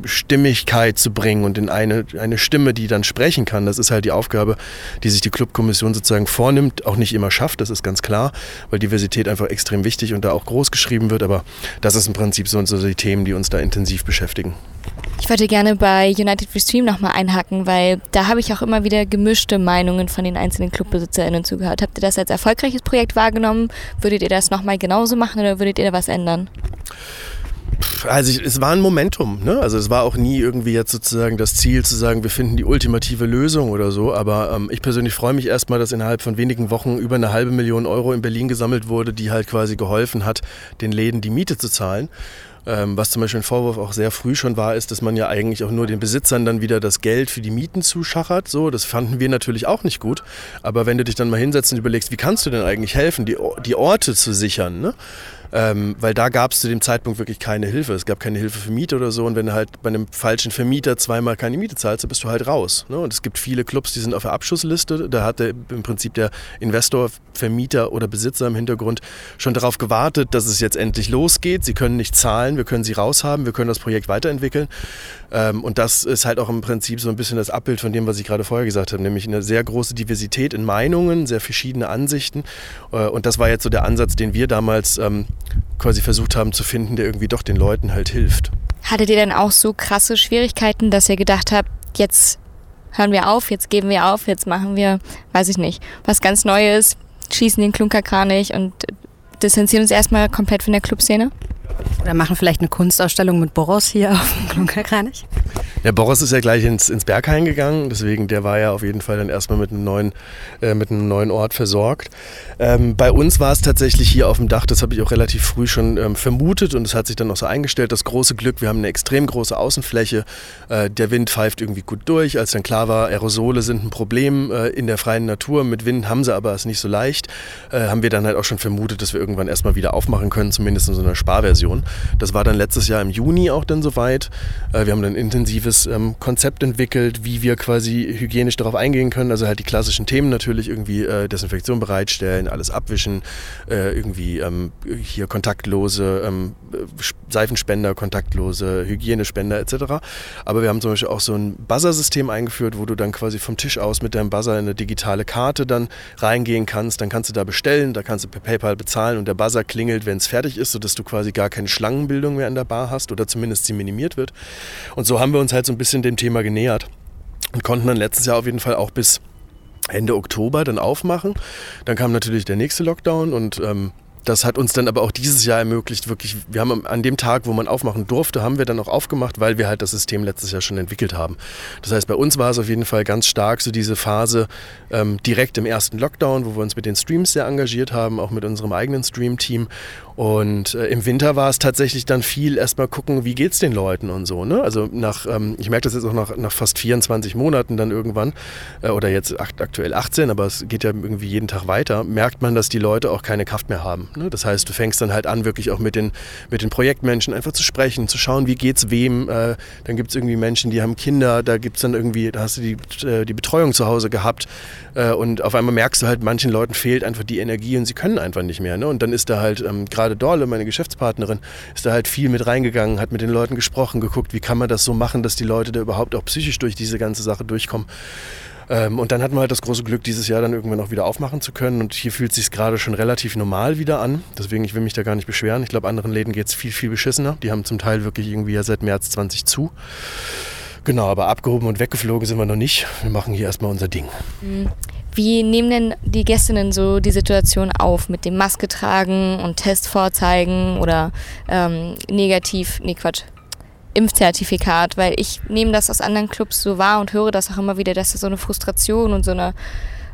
Stimmigkeit zu bringen und in eine, eine Stimme, die dann sprechen kann. Das ist halt die Aufgabe, die sich die Clubkommission sozusagen vornimmt, auch nicht immer schafft, das ist ganz klar, weil Diversität einfach extrem wichtig und da auch groß geschrieben wird, aber das ist im Prinzip so, so die Themen, die uns da intensiv beschäftigen. Ich wollte gerne bei United Free Stream nochmal einhaken, weil da habe ich auch immer wieder gemischte Meinungen von den einzelnen ClubbesitzerInnen zugehört. Habt ihr das als erfolgreiches Projekt wahrgenommen? Würdet ihr das nochmal genauso machen oder würdet ihr da was ändern? Also es war ein Momentum, ne? Also es war auch nie irgendwie jetzt sozusagen das Ziel zu sagen, wir finden die ultimative Lösung oder so. Aber ähm, ich persönlich freue mich erstmal, dass innerhalb von wenigen Wochen über eine halbe Million Euro in Berlin gesammelt wurde, die halt quasi geholfen hat, den Läden die Miete zu zahlen. Ähm, was zum Beispiel ein Vorwurf auch sehr früh schon war, ist, dass man ja eigentlich auch nur den Besitzern dann wieder das Geld für die Mieten zuschachert. So, das fanden wir natürlich auch nicht gut. Aber wenn du dich dann mal hinsetzt und überlegst, wie kannst du denn eigentlich helfen, die, die Orte zu sichern, ne? Ähm, weil da gab es zu dem Zeitpunkt wirklich keine Hilfe. Es gab keine Hilfe für Miete oder so. Und wenn du halt bei einem falschen Vermieter zweimal keine Miete zahlst, dann bist du halt raus. Ne? Und es gibt viele Clubs, die sind auf der Abschussliste. Da hat im Prinzip der Investor, Vermieter oder Besitzer im Hintergrund schon darauf gewartet, dass es jetzt endlich losgeht. Sie können nicht zahlen, wir können sie raushaben, wir können das Projekt weiterentwickeln. Ähm, und das ist halt auch im Prinzip so ein bisschen das Abbild von dem, was ich gerade vorher gesagt habe, nämlich eine sehr große Diversität in Meinungen, sehr verschiedene Ansichten. Äh, und das war jetzt so der Ansatz, den wir damals ähm, quasi versucht haben zu finden, der irgendwie doch den Leuten halt hilft. Hattet ihr denn auch so krasse Schwierigkeiten, dass ihr gedacht habt, jetzt hören wir auf, jetzt geben wir auf, jetzt machen wir, weiß ich nicht, was ganz Neues, schießen den Klunkerkranich und distanzieren uns erstmal komplett von der Clubszene? Oder machen vielleicht eine Kunstausstellung mit Boros hier auf dem Klunkerkranich? Ja, Boris ist ja gleich ins, ins Berghain gegangen, deswegen der war ja auf jeden Fall dann erstmal mit einem neuen, äh, mit einem neuen Ort versorgt. Ähm, bei uns war es tatsächlich hier auf dem Dach, das habe ich auch relativ früh schon ähm, vermutet und es hat sich dann auch so eingestellt. Das große Glück, wir haben eine extrem große Außenfläche, äh, der Wind pfeift irgendwie gut durch. Als dann klar war, Aerosole sind ein Problem äh, in der freien Natur, mit Wind haben sie aber es nicht so leicht, äh, haben wir dann halt auch schon vermutet, dass wir irgendwann erstmal wieder aufmachen können, zumindest in so einer Sparversion. Das war dann letztes Jahr im Juni auch dann soweit. Äh, wir haben dann intensives eigenes ähm, Konzept entwickelt, wie wir quasi hygienisch darauf eingehen können. Also halt die klassischen Themen natürlich irgendwie äh, Desinfektion bereitstellen, alles abwischen, äh, irgendwie ähm, hier kontaktlose ähm, Seifenspender, kontaktlose Hygienespender etc. Aber wir haben zum Beispiel auch so ein Buzzer-System eingeführt, wo du dann quasi vom Tisch aus mit deinem Buzzer in eine digitale Karte dann reingehen kannst. Dann kannst du da bestellen, da kannst du per PayPal bezahlen und der Buzzer klingelt, wenn es fertig ist, sodass du quasi gar keine Schlangenbildung mehr in der Bar hast oder zumindest sie minimiert wird. Und so haben wir uns halt so ein bisschen dem Thema genähert und konnten dann letztes Jahr auf jeden Fall auch bis Ende Oktober dann aufmachen. Dann kam natürlich der nächste Lockdown und ähm, das hat uns dann aber auch dieses Jahr ermöglicht, wirklich, wir haben an dem Tag, wo man aufmachen durfte, haben wir dann auch aufgemacht, weil wir halt das System letztes Jahr schon entwickelt haben. Das heißt, bei uns war es auf jeden Fall ganz stark so diese Phase ähm, direkt im ersten Lockdown, wo wir uns mit den Streams sehr engagiert haben, auch mit unserem eigenen Stream-Team. Und äh, im Winter war es tatsächlich dann viel erstmal gucken, wie geht es den Leuten und so. Ne? Also nach, ähm, ich merke das jetzt auch nach, nach fast 24 Monaten dann irgendwann, äh, oder jetzt aktuell 18, aber es geht ja irgendwie jeden Tag weiter, merkt man, dass die Leute auch keine Kraft mehr haben. Ne? Das heißt, du fängst dann halt an, wirklich auch mit den, mit den Projektmenschen einfach zu sprechen, zu schauen, wie geht's wem. Äh, dann gibt es irgendwie Menschen, die haben Kinder, da gibt es dann irgendwie, da hast du die, äh, die Betreuung zu Hause gehabt äh, und auf einmal merkst du halt, manchen Leuten fehlt einfach die Energie und sie können einfach nicht mehr. Ne? Und dann ist da halt, ähm, gerade Dorle, meine Geschäftspartnerin, ist da halt viel mit reingegangen, hat mit den Leuten gesprochen, geguckt, wie kann man das so machen, dass die Leute da überhaupt auch psychisch durch diese ganze Sache durchkommen. Ähm, und dann hatten wir halt das große Glück, dieses Jahr dann irgendwann auch wieder aufmachen zu können. Und hier fühlt es sich gerade schon relativ normal wieder an. Deswegen, ich will mich da gar nicht beschweren. Ich glaube, anderen Läden geht es viel, viel beschissener. Die haben zum Teil wirklich irgendwie ja seit März 20 zu. Genau, aber abgehoben und weggeflogen sind wir noch nicht. Wir machen hier erstmal unser Ding. Mhm. Wie nehmen denn die Gästinnen so die Situation auf mit dem Maske tragen und Test vorzeigen oder ähm, negativ, nee Quatsch, Impfzertifikat, weil ich nehme das aus anderen Clubs so wahr und höre das auch immer wieder, dass da so eine Frustration und so eine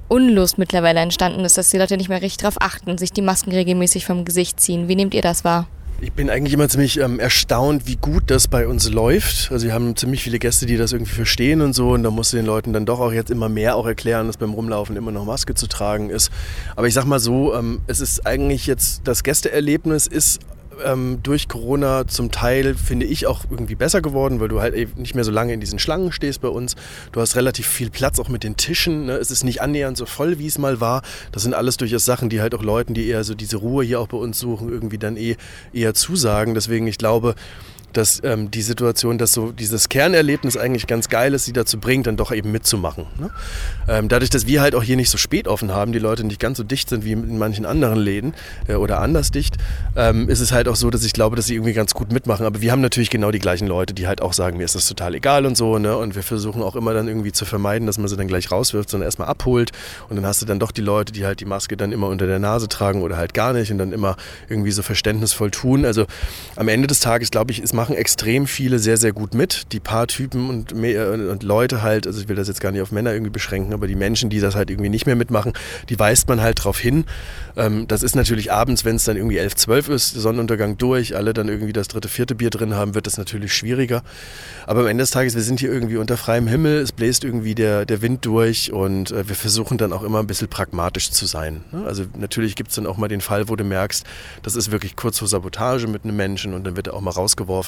Unlust mittlerweile entstanden ist, dass die Leute nicht mehr richtig darauf achten, sich die Masken regelmäßig vom Gesicht ziehen. Wie nehmt ihr das wahr? Ich bin eigentlich immer ziemlich ähm, erstaunt, wie gut das bei uns läuft. Also wir haben ziemlich viele Gäste, die das irgendwie verstehen und so. Und da musst du den Leuten dann doch auch jetzt immer mehr auch erklären, dass beim Rumlaufen immer noch Maske zu tragen ist. Aber ich sag mal so, ähm, es ist eigentlich jetzt, das Gästeerlebnis ist ähm, durch Corona zum Teil, finde ich, auch irgendwie besser geworden, weil du halt nicht mehr so lange in diesen Schlangen stehst bei uns. Du hast relativ viel Platz auch mit den Tischen. Ne? Es ist nicht annähernd so voll, wie es mal war. Das sind alles durchaus Sachen, die halt auch Leuten, die eher so diese Ruhe hier auch bei uns suchen, irgendwie dann eh eher zusagen. Deswegen, ich glaube, dass ähm, die Situation, dass so dieses Kernerlebnis eigentlich ganz geil ist, sie dazu bringt, dann doch eben mitzumachen. Ne? Ähm, dadurch, dass wir halt auch hier nicht so spät offen haben, die Leute nicht ganz so dicht sind wie in manchen anderen Läden äh, oder anders dicht, ähm, ist es halt auch so, dass ich glaube, dass sie irgendwie ganz gut mitmachen. Aber wir haben natürlich genau die gleichen Leute, die halt auch sagen, mir ist das total egal und so. Ne? Und wir versuchen auch immer dann irgendwie zu vermeiden, dass man sie dann gleich rauswirft, sondern erstmal abholt. Und dann hast du dann doch die Leute, die halt die Maske dann immer unter der Nase tragen oder halt gar nicht und dann immer irgendwie so verständnisvoll tun. Also am Ende des Tages, glaube ich, ist machen extrem viele sehr, sehr gut mit. Die paar Typen und, und Leute halt, also ich will das jetzt gar nicht auf Männer irgendwie beschränken, aber die Menschen, die das halt irgendwie nicht mehr mitmachen, die weist man halt darauf hin. Ähm, das ist natürlich abends, wenn es dann irgendwie 11, 12 ist, Sonnenuntergang durch, alle dann irgendwie das dritte, vierte Bier drin haben, wird das natürlich schwieriger. Aber am Ende des Tages, wir sind hier irgendwie unter freiem Himmel, es bläst irgendwie der, der Wind durch und äh, wir versuchen dann auch immer ein bisschen pragmatisch zu sein. Ne? Also natürlich gibt es dann auch mal den Fall, wo du merkst, das ist wirklich kurz vor Sabotage mit einem Menschen und dann wird er auch mal rausgeworfen.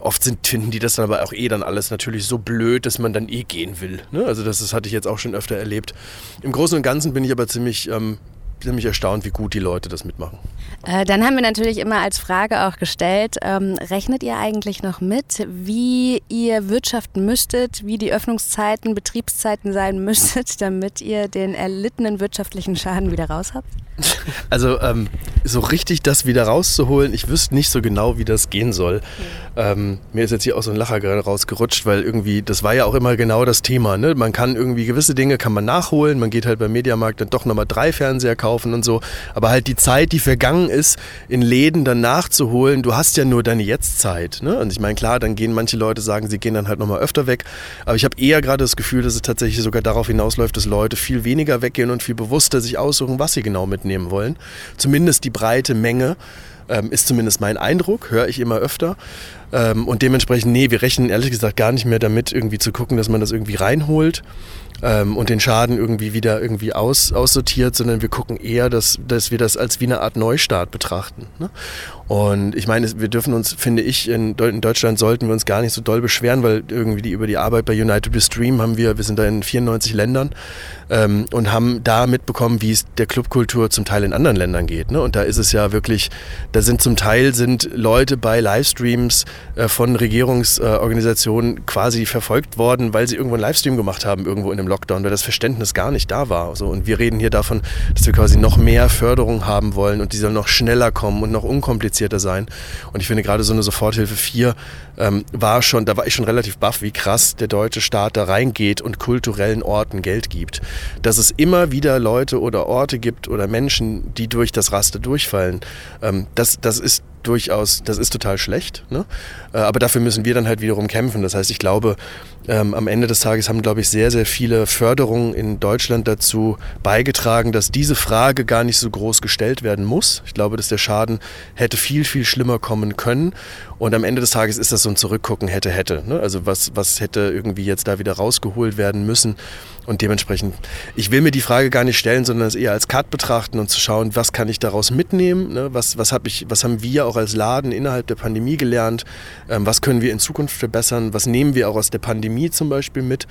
Oft sind, finden die das dann aber auch eh dann alles natürlich so blöd, dass man dann eh gehen will. Ne? Also das, das hatte ich jetzt auch schon öfter erlebt. Im Großen und Ganzen bin ich aber ziemlich ähm, ziemlich erstaunt, wie gut die Leute das mitmachen. Äh, dann haben wir natürlich immer als Frage auch gestellt, ähm, rechnet ihr eigentlich noch mit, wie ihr wirtschaften müsstet, wie die Öffnungszeiten, Betriebszeiten sein müsstet, *laughs* damit ihr den erlittenen wirtschaftlichen Schaden wieder raus habt? *laughs* Also ähm, so richtig das wieder rauszuholen, ich wüsste nicht so genau, wie das gehen soll. Ähm, mir ist jetzt hier auch so ein Lacher gerade rausgerutscht, weil irgendwie, das war ja auch immer genau das Thema. Ne? Man kann irgendwie gewisse Dinge kann man nachholen, man geht halt beim Mediamarkt dann doch nochmal drei Fernseher kaufen und so. Aber halt die Zeit, die vergangen ist, in Läden dann nachzuholen, du hast ja nur deine Jetztzeit. Ne? Und ich meine, klar, dann gehen manche Leute sagen, sie gehen dann halt nochmal öfter weg. Aber ich habe eher gerade das Gefühl, dass es tatsächlich sogar darauf hinausläuft, dass Leute viel weniger weggehen und viel bewusster sich aussuchen, was sie genau mitnehmen wollen. Zumindest die breite Menge ähm, ist zumindest mein Eindruck, höre ich immer öfter. Ähm, und dementsprechend, nee, wir rechnen ehrlich gesagt gar nicht mehr damit, irgendwie zu gucken, dass man das irgendwie reinholt ähm, und den Schaden irgendwie wieder irgendwie aus, aussortiert, sondern wir gucken eher, dass, dass wir das als wie eine Art Neustart betrachten. Ne? Und ich meine, wir dürfen uns, finde ich, in, in, Deutschland sollten wir uns gar nicht so doll beschweren, weil irgendwie die, über die Arbeit bei United We Stream haben wir, wir sind da in 94 Ländern ähm, und haben da mitbekommen, wie es der Clubkultur zum Teil in anderen Ländern geht. Ne? Und da ist es ja wirklich, da sind zum Teil sind Leute bei Livestreams von Regierungsorganisationen äh, quasi verfolgt worden, weil sie irgendwo einen Livestream gemacht haben, irgendwo in einem Lockdown, weil das Verständnis gar nicht da war. Und wir reden hier davon, dass wir quasi noch mehr Förderung haben wollen und die soll noch schneller kommen und noch unkomplizierter komplizierter sein. Und ich finde gerade so eine Soforthilfe 4 ähm, war schon, da war ich schon relativ baff, wie krass der deutsche Staat da reingeht und kulturellen Orten Geld gibt. Dass es immer wieder Leute oder Orte gibt oder Menschen, die durch das Raster durchfallen, ähm, das, das ist durchaus, das ist total schlecht. Ne? Äh, aber dafür müssen wir dann halt wiederum kämpfen. Das heißt, ich glaube, ähm, am Ende des Tages haben, glaube ich, sehr, sehr viele Förderungen in Deutschland dazu beigetragen, dass diese Frage gar nicht so groß gestellt werden muss. Ich glaube, dass der Schaden hätte viel, viel schlimmer kommen können. Und am Ende des Tages ist das so ein Zurückgucken hätte, hätte. Ne? Also was, was hätte irgendwie jetzt da wieder rausgeholt werden müssen. Und dementsprechend, ich will mir die Frage gar nicht stellen, sondern es eher als Cut betrachten und zu schauen, was kann ich daraus mitnehmen, ne? was, was, hab ich, was haben wir auch als Laden innerhalb der Pandemie gelernt, ähm, was können wir in Zukunft verbessern, was nehmen wir auch aus der Pandemie zum Beispiel mit.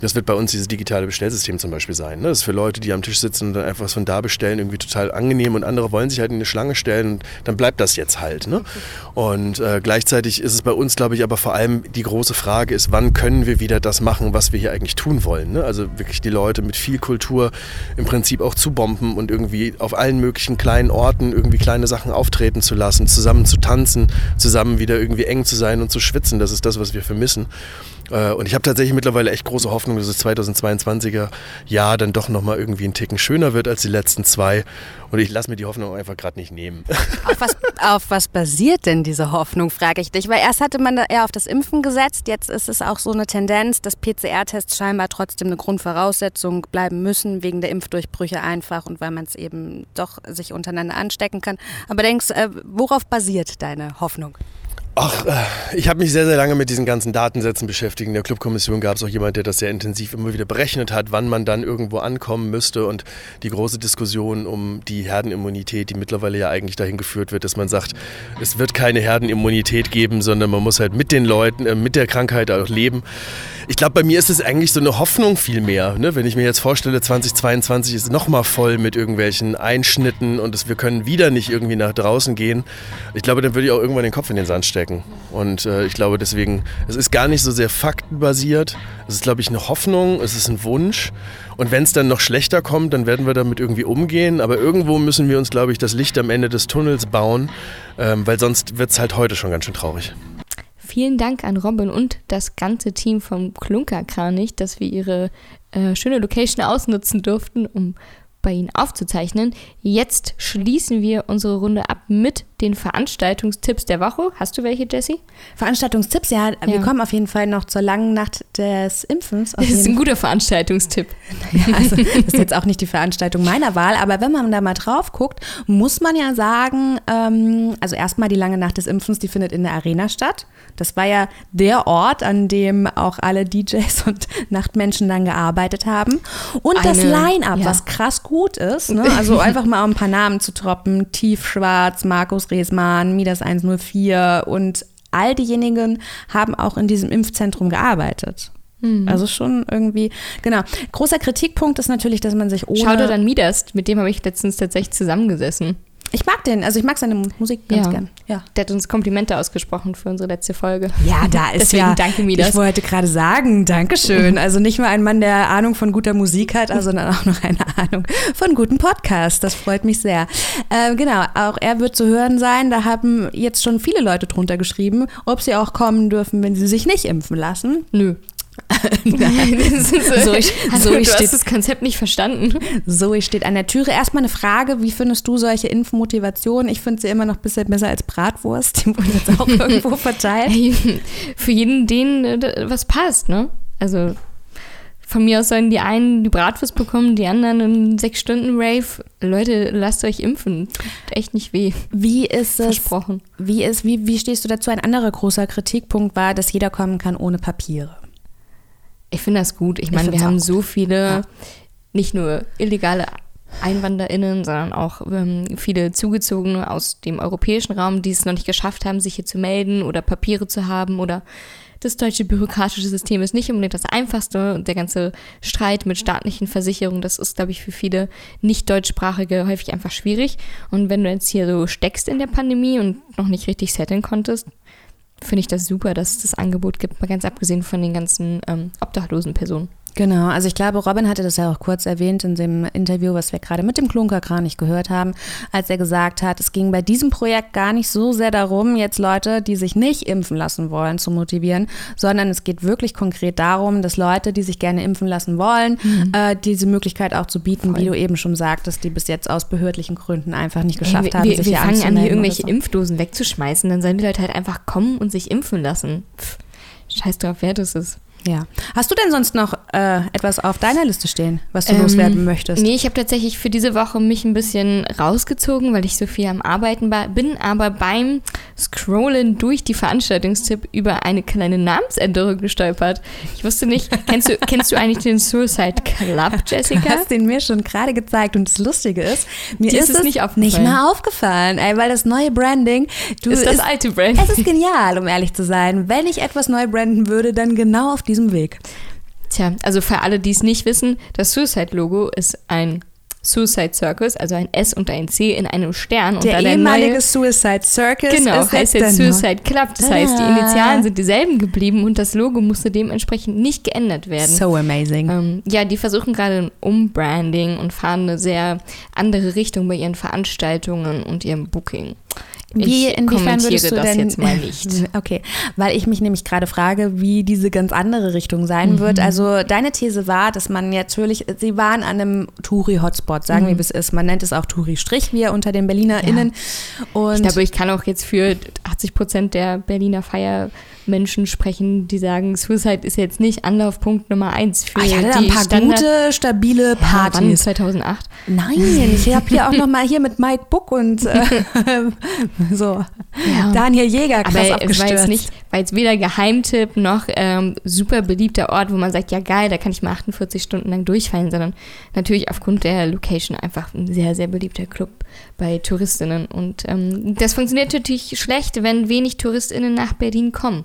Das wird bei uns dieses digitale Bestellsystem zum Beispiel sein. Ne? Das ist für Leute, die am Tisch sitzen und dann einfach was von da bestellen, irgendwie total angenehm und andere wollen sich halt in eine Schlange stellen und dann bleibt das jetzt halt. Ne? Und äh, gleichzeitig ist es bei uns, glaube ich, aber vor allem die große Frage ist, wann können wir wieder das machen, was wir hier eigentlich tun wollen. Ne? Also wirklich die Leute mit viel Kultur im Prinzip auch zu bomben und irgendwie auf allen möglichen kleinen Orten irgendwie kleine Sachen auftreten zu lassen, zusammen zu tanzen, zusammen wieder irgendwie eng zu sein und zu schwitzen. Das ist das, was wir vermissen. Äh, und ich habe tatsächlich mittlerweile echt große Hoffnung, dass das 2022er Jahr dann doch nochmal irgendwie einen Ticken schöner wird als die letzten zwei. Und ich lasse mir die Hoffnung einfach gerade nicht nehmen. *laughs* Auf was, auf was basiert denn diese Hoffnung, frage ich dich? Weil erst hatte man eher auf das Impfen gesetzt, jetzt ist es auch so eine Tendenz, dass PCR-Tests scheinbar trotzdem eine Grundvoraussetzung bleiben müssen, wegen der Impfdurchbrüche einfach und weil man es eben doch sich untereinander anstecken kann. Aber denkst, äh, worauf basiert deine Hoffnung? Ach, äh, ich habe mich sehr, sehr lange mit diesen ganzen Datensätzen beschäftigt. In der Clubkommission gab es auch jemand, der das sehr intensiv immer wieder berechnet hat, wann man dann irgendwo ankommen müsste. Und die große Diskussion um die Herdenimmunität, die mittlerweile ja eigentlich dahin geführt wird, dass man sagt, es wird keine Herdenimmunität geben, sondern man muss halt mit den Leuten, äh, mit der Krankheit auch leben. Ich glaube, bei mir ist es eigentlich so eine Hoffnung viel mehr. Ne? Wenn ich mir jetzt vorstelle, 2022 ist nochmal voll mit irgendwelchen Einschnitten und es, wir können wieder nicht irgendwie nach draußen gehen. Ich glaube, dann würde ich auch irgendwann den Kopf in den Sand stecken. Und äh, ich glaube deswegen, es ist gar nicht so sehr faktenbasiert. Es ist, glaube ich, eine Hoffnung, es ist ein Wunsch. Und wenn es dann noch schlechter kommt, dann werden wir damit irgendwie umgehen. Aber irgendwo müssen wir uns, glaube ich, das Licht am Ende des Tunnels bauen, ähm, weil sonst wird es halt heute schon ganz schön traurig. Vielen Dank an Robin und das ganze Team vom Klunkerkranich, dass wir ihre äh, schöne Location ausnutzen durften, um bei Ihnen aufzuzeichnen. Jetzt schließen wir unsere Runde ab mit den Veranstaltungstipps der Woche. Hast du welche, Jessie? Veranstaltungstipps, ja, ja. Wir kommen auf jeden Fall noch zur langen Nacht des Impfens. Das ist ein guter Veranstaltungstipp. *laughs* Ja, also das ist jetzt auch nicht die Veranstaltung meiner Wahl, aber wenn man da mal drauf guckt, muss man ja sagen, ähm, also erstmal die lange Nacht des Impfens, die findet in der Arena statt. Das war ja der Ort, an dem auch alle DJs und Nachtmenschen dann gearbeitet haben. Und Eine, das Line-Up, ja. was krass gut ist. Ne? Also einfach mal um ein paar Namen zu troppen. Tiefschwarz, Markus Resmann, Midas 104 und all diejenigen haben auch in diesem Impfzentrum gearbeitet. Mhm. Also schon irgendwie, genau. Großer Kritikpunkt ist natürlich, dass man sich ohne. Schau dir dann Midas, mit dem habe ich letztens tatsächlich zusammengesessen. Ich mag den, also ich mag seine Musik ganz ja. gern. Ja. Der hat uns Komplimente ausgesprochen für unsere letzte Folge. Ja, da *laughs* ist Deswegen ja. danke mir das. Ich wollte gerade sagen, Dankeschön. *laughs* Also nicht nur ein Mann, der Ahnung von guter Musik hat, also sondern auch noch eine Ahnung von guten Podcasts. Das freut mich sehr. Äh, genau, auch er wird zu hören sein. Da haben jetzt schon viele Leute drunter geschrieben, ob sie auch kommen dürfen, wenn sie sich nicht impfen lassen. Nö. *laughs* Nein, *laughs* so, ich, *laughs* also, du hast das Konzept nicht verstanden. Zoe steht an der Türe. Erstmal eine Frage, wie findest du solche Impfmotivationen? Ich finde sie immer noch ein bisschen besser als Bratwurst. Die wurden jetzt auch irgendwo verteilt. Für jeden, den äh, was passt, ne? Also von mir aus sollen die einen die Bratwurst bekommen, die anderen einen sechs Stunden Rave. Leute, lasst euch impfen. Tut echt nicht weh. Wie ist es? Versprochen. Wie ist, wie, wie stehst du dazu? Ein anderer großer Kritikpunkt war, dass jeder kommen kann ohne Papiere. Ich finde das gut. Ich, meine, wir haben so viele, ja. nicht nur illegale EinwanderInnen, sondern auch ähm, viele Zugezogene aus dem europäischen Raum, die es noch nicht geschafft haben, sich hier zu melden oder Papiere zu haben oder das deutsche bürokratische System ist nicht unbedingt das einfachste und der ganze Streit mit staatlichen Versicherungen, das ist, glaube ich, für viele nicht deutschsprachige häufig einfach schwierig. Und wenn du jetzt hier so steckst in der Pandemie und noch nicht richtig setteln konntest, finde ich das super, dass es das Angebot gibt, mal ganz abgesehen von den ganzen ähm, obdachlosen Personen. Genau, also ich glaube, Robin hatte das ja auch kurz erwähnt in dem Interview, was wir gerade mit dem Klunkerkranich gehört haben, als er gesagt hat, es ging bei diesem Projekt gar nicht so sehr darum, jetzt Leute, die sich nicht impfen lassen wollen, zu motivieren, sondern es geht wirklich konkret darum, dass Leute, die sich gerne impfen lassen wollen, mhm. äh, diese Möglichkeit auch zu bieten, Voll. wie du eben schon sagtest, die bis jetzt aus behördlichen Gründen einfach nicht geschafft hey, haben, wir, sich wir fangen an, hier irgendwelche so. Impfdosen wegzuschmeißen, dann sollen die Leute halt einfach kommen und sich impfen lassen. Pff, scheiß drauf, wer das ist. Ja. Hast du denn sonst noch äh, etwas auf deiner Liste stehen, was du ähm, loswerden möchtest? Nee, ich habe tatsächlich für diese Woche mich ein bisschen rausgezogen, weil ich so viel am Arbeiten bin, aber beim Scrollen durch die Veranstaltungstipp über eine kleine Namensänderung gestolpert. Ich wusste nicht, kennst du, *laughs* kennst du eigentlich den Suicide Club, Jessica? Du hast den mir schon gerade gezeigt und das Lustige ist, mir ist, ist, es nicht, nicht mal aufgefallen, ey, weil das neue Branding, du ist das ist, alte Branding. Es ist genial, um ehrlich zu sein. Wenn ich etwas neu branden würde, dann genau auf diesem Weg. Tja, also für alle, die es nicht wissen, das Suicide-Logo ist ein Suicide Circus, also ein S und ein C in einem Stern. Der, und ehemalige neue, Suicide Circus genau, ist heißt jetzt Suicide Club. Das heißt, die Initialen sind dieselben geblieben und das Logo musste dementsprechend nicht geändert werden. So amazing. Ähm, ja, die versuchen gerade ein Umbranding und fahren eine sehr andere Richtung bei ihren Veranstaltungen und ihrem Booking. Wie, ich inwiefern würdest du das denn, jetzt mal *laughs* nicht. Okay, weil ich mich nämlich gerade frage, wie diese ganz andere Richtung sein mhm. wird. Also deine These war, dass man natürlich, sie waren an einem Touri-Hotspot, sagen mhm. wir, wie es ist. Man nennt es auch Touri-Strich, wie unter den BerlinerInnen. Ja. Und ich glaube, ich kann auch jetzt für 80 Prozent der Berliner Feier Menschen sprechen, die sagen, Suicide ist jetzt nicht Anlaufpunkt Nummer eins für ah, ich hatte die ein paar Standard gute, stabile Partys. Ja, 2008? Nein, ich habe hier auch noch *laughs* mal hier mit Mike Buck und äh, *laughs* so ja. Daniel Jäger krass Aber abgestürzt. Es war jetzt nicht, war jetzt weder Geheimtipp noch ähm, super beliebter Ort, wo man sagt, ja geil, da kann ich mal 48 Stunden lang durchfallen, sondern natürlich aufgrund der Location einfach ein sehr, sehr beliebter Club bei Touristinnen. Und ähm, das funktioniert natürlich schlecht, wenn wenig Touristinnen nach Berlin kommen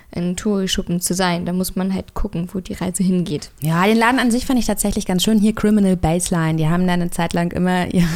in Touri-Schuppen zu sein. Da muss man halt gucken, wo die Reise hingeht. Ja, den Laden an sich fand ich tatsächlich ganz schön. Hier Criminal Baseline, die haben da eine Zeit lang immer. *laughs* Ja,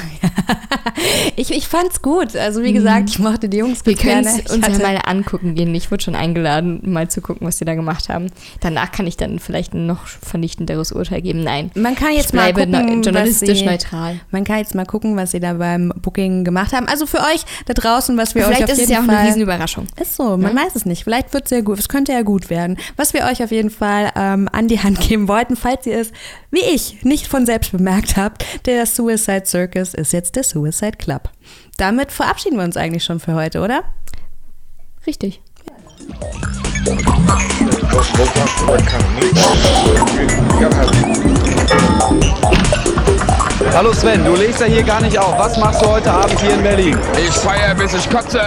ich, ich fand's gut. Also wie gesagt, ich mochte die Jungs Wir können uns ja mal angucken gehen. Ich wurde schon eingeladen, mal zu gucken, was die da gemacht haben. Danach kann ich dann vielleicht ein noch vernichtenderes Urteil geben. Nein. Man kann jetzt mal gucken, journalistisch sie, neutral. Man kann jetzt mal gucken, was sie da beim Booking gemacht haben. Also für euch da draußen, was wir vielleicht euch auf jeden Fall... Vielleicht ist es ja auch eine Riesenüberraschung. Ist so, man ja? weiß es nicht. Vielleicht wird es sehr gut es könnte ja gut werden. Was wir euch auf jeden Fall ähm, an die Hand geben wollten, falls ihr es, wie ich, nicht von selbst bemerkt habt, der Suicide Circus ist jetzt der Suicide Club. Damit verabschieden wir uns eigentlich schon für heute, oder? Richtig. Hallo Sven, du legst ja hier gar nicht auf. Was machst du heute Abend hier in Berlin? Ich feiere bis ich kotze.